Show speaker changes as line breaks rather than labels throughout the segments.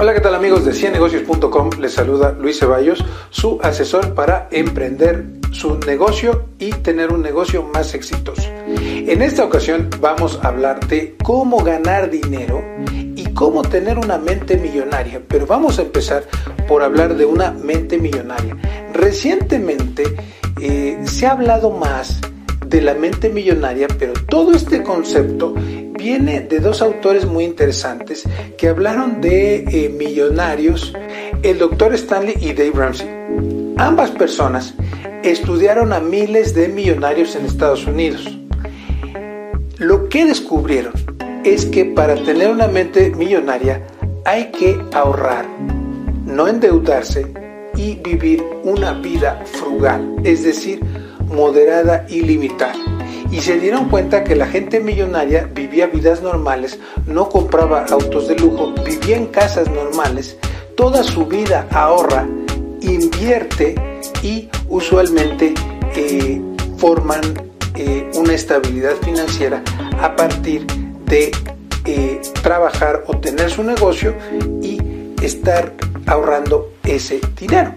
Hola, ¿qué tal amigos de ciennegocios.com? Les saluda Luis Ceballos, su asesor para emprender su negocio y tener un negocio más exitoso. En esta ocasión vamos a hablar de cómo ganar dinero y cómo tener una mente millonaria, pero vamos a empezar por hablar de una mente millonaria. Recientemente eh, se ha hablado más de la mente millonaria, pero todo este concepto viene de dos autores muy interesantes que hablaron de eh, millonarios, el doctor Stanley y Dave Ramsey. Ambas personas estudiaron a miles de millonarios en Estados Unidos. Lo que descubrieron es que para tener una mente millonaria hay que ahorrar, no endeudarse y vivir una vida frugal, es decir, moderada y limitada y se dieron cuenta que la gente millonaria vivía vidas normales, no compraba autos de lujo, vivía en casas normales, toda su vida ahorra, invierte y usualmente eh, forman eh, una estabilidad financiera a partir de eh, trabajar o tener su negocio y estar ahorrando ese dinero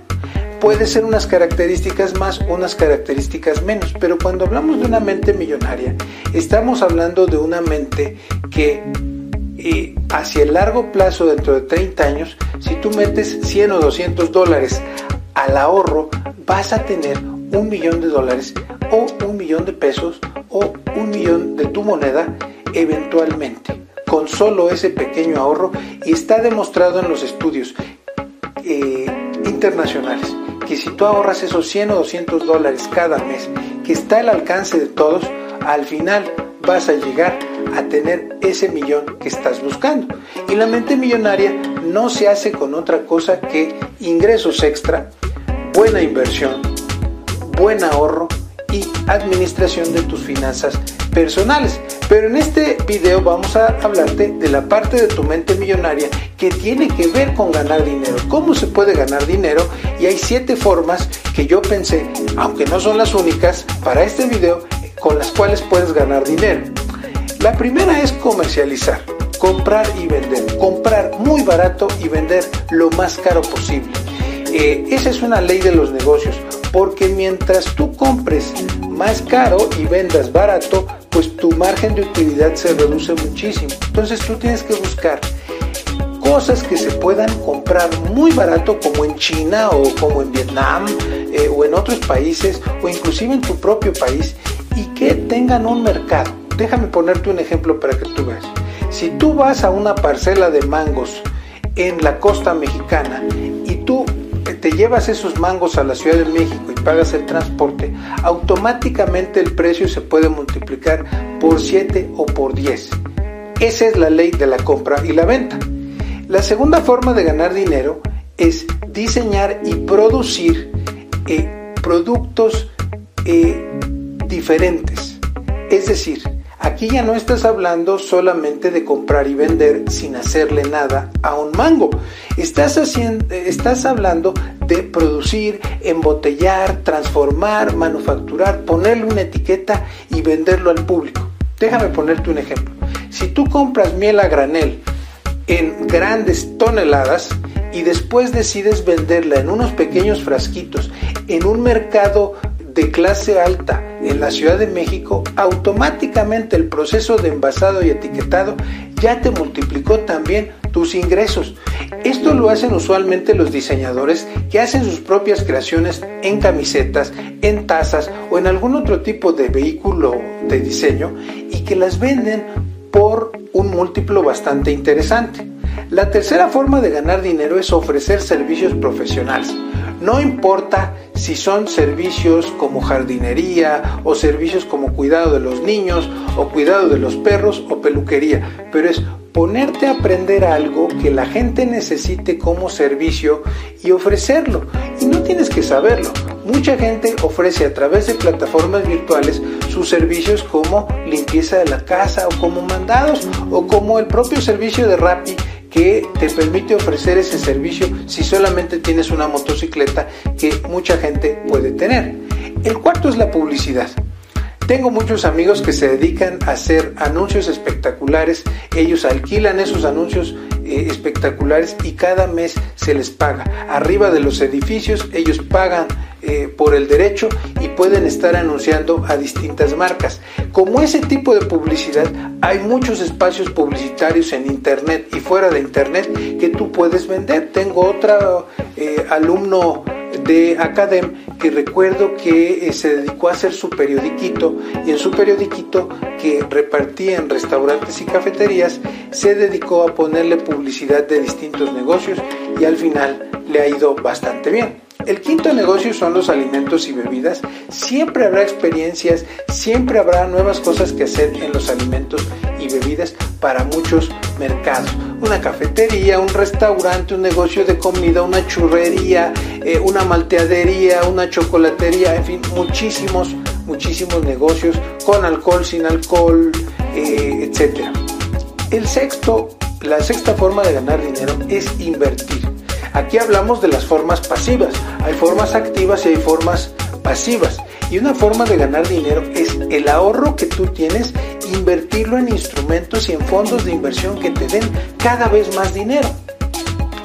puede ser unas características más, unas características menos, pero cuando hablamos de una mente millonaria, estamos hablando de una mente que eh, hacia el largo plazo, dentro de 30 años, si tú metes 100 o 200 dólares al ahorro, vas a tener un millón de dólares o un millón de pesos o un millón de tu moneda eventualmente. Con solo ese pequeño ahorro y está demostrado en los estudios eh, internacionales que si tú ahorras esos 100 o 200 dólares cada mes, que está al alcance de todos, al final vas a llegar a tener ese millón que estás buscando. Y la mente millonaria no se hace con otra cosa que ingresos extra, buena inversión, buen ahorro y administración de tus finanzas personales. Pero en este video vamos a hablarte de la parte de tu mente millonaria que tiene que ver con ganar dinero. ¿Cómo se puede ganar dinero? Y hay siete formas que yo pensé, aunque no son las únicas, para este video con las cuales puedes ganar dinero. La primera es comercializar, comprar y vender. Comprar muy barato y vender lo más caro posible. Eh, esa es una ley de los negocios, porque mientras tú compres más caro y vendas barato, pues tu margen de utilidad se reduce muchísimo. Entonces tú tienes que buscar cosas que se puedan comprar muy barato como en China o como en Vietnam eh, o en otros países o inclusive en tu propio país y que tengan un mercado. Déjame ponerte un ejemplo para que tú veas. Si tú vas a una parcela de mangos en la costa mexicana y tú te llevas esos mangos a la Ciudad de México pagas el transporte, automáticamente el precio se puede multiplicar por 7 o por 10. Esa es la ley de la compra y la venta. La segunda forma de ganar dinero es diseñar y producir eh, productos eh, diferentes. Es decir, Aquí ya no estás hablando solamente de comprar y vender sin hacerle nada a un mango. Estás, haciendo, estás hablando de producir, embotellar, transformar, manufacturar, ponerle una etiqueta y venderlo al público. Déjame ponerte un ejemplo. Si tú compras miel a granel en grandes toneladas y después decides venderla en unos pequeños frasquitos en un mercado de clase alta en la Ciudad de México, automáticamente el proceso de envasado y etiquetado ya te multiplicó también tus ingresos. Esto lo hacen usualmente los diseñadores que hacen sus propias creaciones en camisetas, en tazas o en algún otro tipo de vehículo de diseño y que las venden por un múltiplo bastante interesante. La tercera forma de ganar dinero es ofrecer servicios profesionales. No importa si son servicios como jardinería o servicios como cuidado de los niños o cuidado de los perros o peluquería, pero es ponerte a aprender algo que la gente necesite como servicio y ofrecerlo. Y no tienes que saberlo. Mucha gente ofrece a través de plataformas virtuales sus servicios como limpieza de la casa o como mandados o como el propio servicio de Rappi que te permite ofrecer ese servicio si solamente tienes una motocicleta que mucha gente puede tener. El cuarto es la publicidad. Tengo muchos amigos que se dedican a hacer anuncios espectaculares. Ellos alquilan esos anuncios eh, espectaculares y cada mes se les paga. Arriba de los edificios ellos pagan eh, por el derecho y pueden estar anunciando a distintas marcas. Como ese tipo de publicidad, hay muchos espacios publicitarios en Internet y fuera de Internet que tú puedes vender. Tengo otro eh, alumno de Academ que recuerdo que eh, se dedicó a hacer su periodiquito y en su periodiquito que repartía en restaurantes y cafeterías se dedicó a ponerle publicidad de distintos negocios y al final le ha ido bastante bien. El quinto negocio son los alimentos y bebidas. Siempre habrá experiencias, siempre habrá nuevas cosas que hacer en los alimentos y bebidas para muchos mercados. Una cafetería, un restaurante, un negocio de comida, una churrería, eh, una malteadería, una chocolatería, en fin, muchísimos, muchísimos negocios con alcohol, sin alcohol, eh, etc. El sexto, la sexta forma de ganar dinero es invertir. Aquí hablamos de las formas pasivas. Hay formas activas y hay formas pasivas. Y una forma de ganar dinero es el ahorro que tú tienes, invertirlo en instrumentos y en fondos de inversión que te den cada vez más dinero.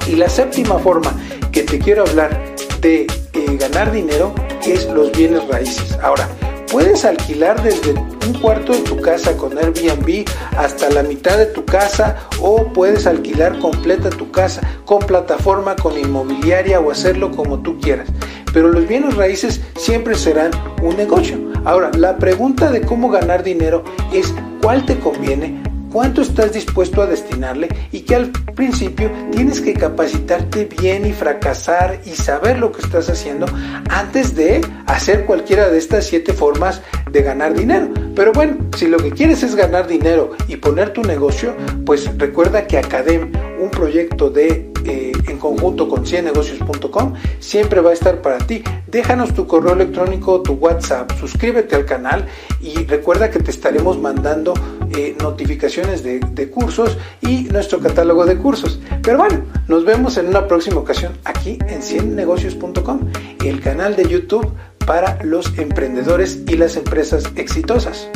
Y la séptima forma que te quiero hablar de eh, ganar dinero es los bienes raíces. Ahora, puedes alquilar desde un cuarto de tu casa con Airbnb hasta la mitad de tu casa o puedes alquilar completa tu casa con plataforma, con inmobiliaria o hacerlo como tú quieras. Pero los bienes raíces siempre serán un negocio. Ahora, la pregunta de cómo ganar dinero es cuál te conviene, cuánto estás dispuesto a destinarle y que al principio tienes que capacitarte bien y fracasar y saber lo que estás haciendo antes de hacer cualquiera de estas siete formas de ganar dinero. Pero bueno, si lo que quieres es ganar dinero y poner tu negocio, pues recuerda que Academ, un proyecto de eh, en conjunto con ciennegocios.com, siempre va a estar para ti. Déjanos tu correo electrónico, tu WhatsApp, suscríbete al canal y recuerda que te estaremos mandando eh, notificaciones de, de cursos y nuestro catálogo de cursos. Pero bueno, nos vemos en una próxima ocasión aquí en ciennegocios.com, el canal de YouTube para los emprendedores y las empresas exitosas.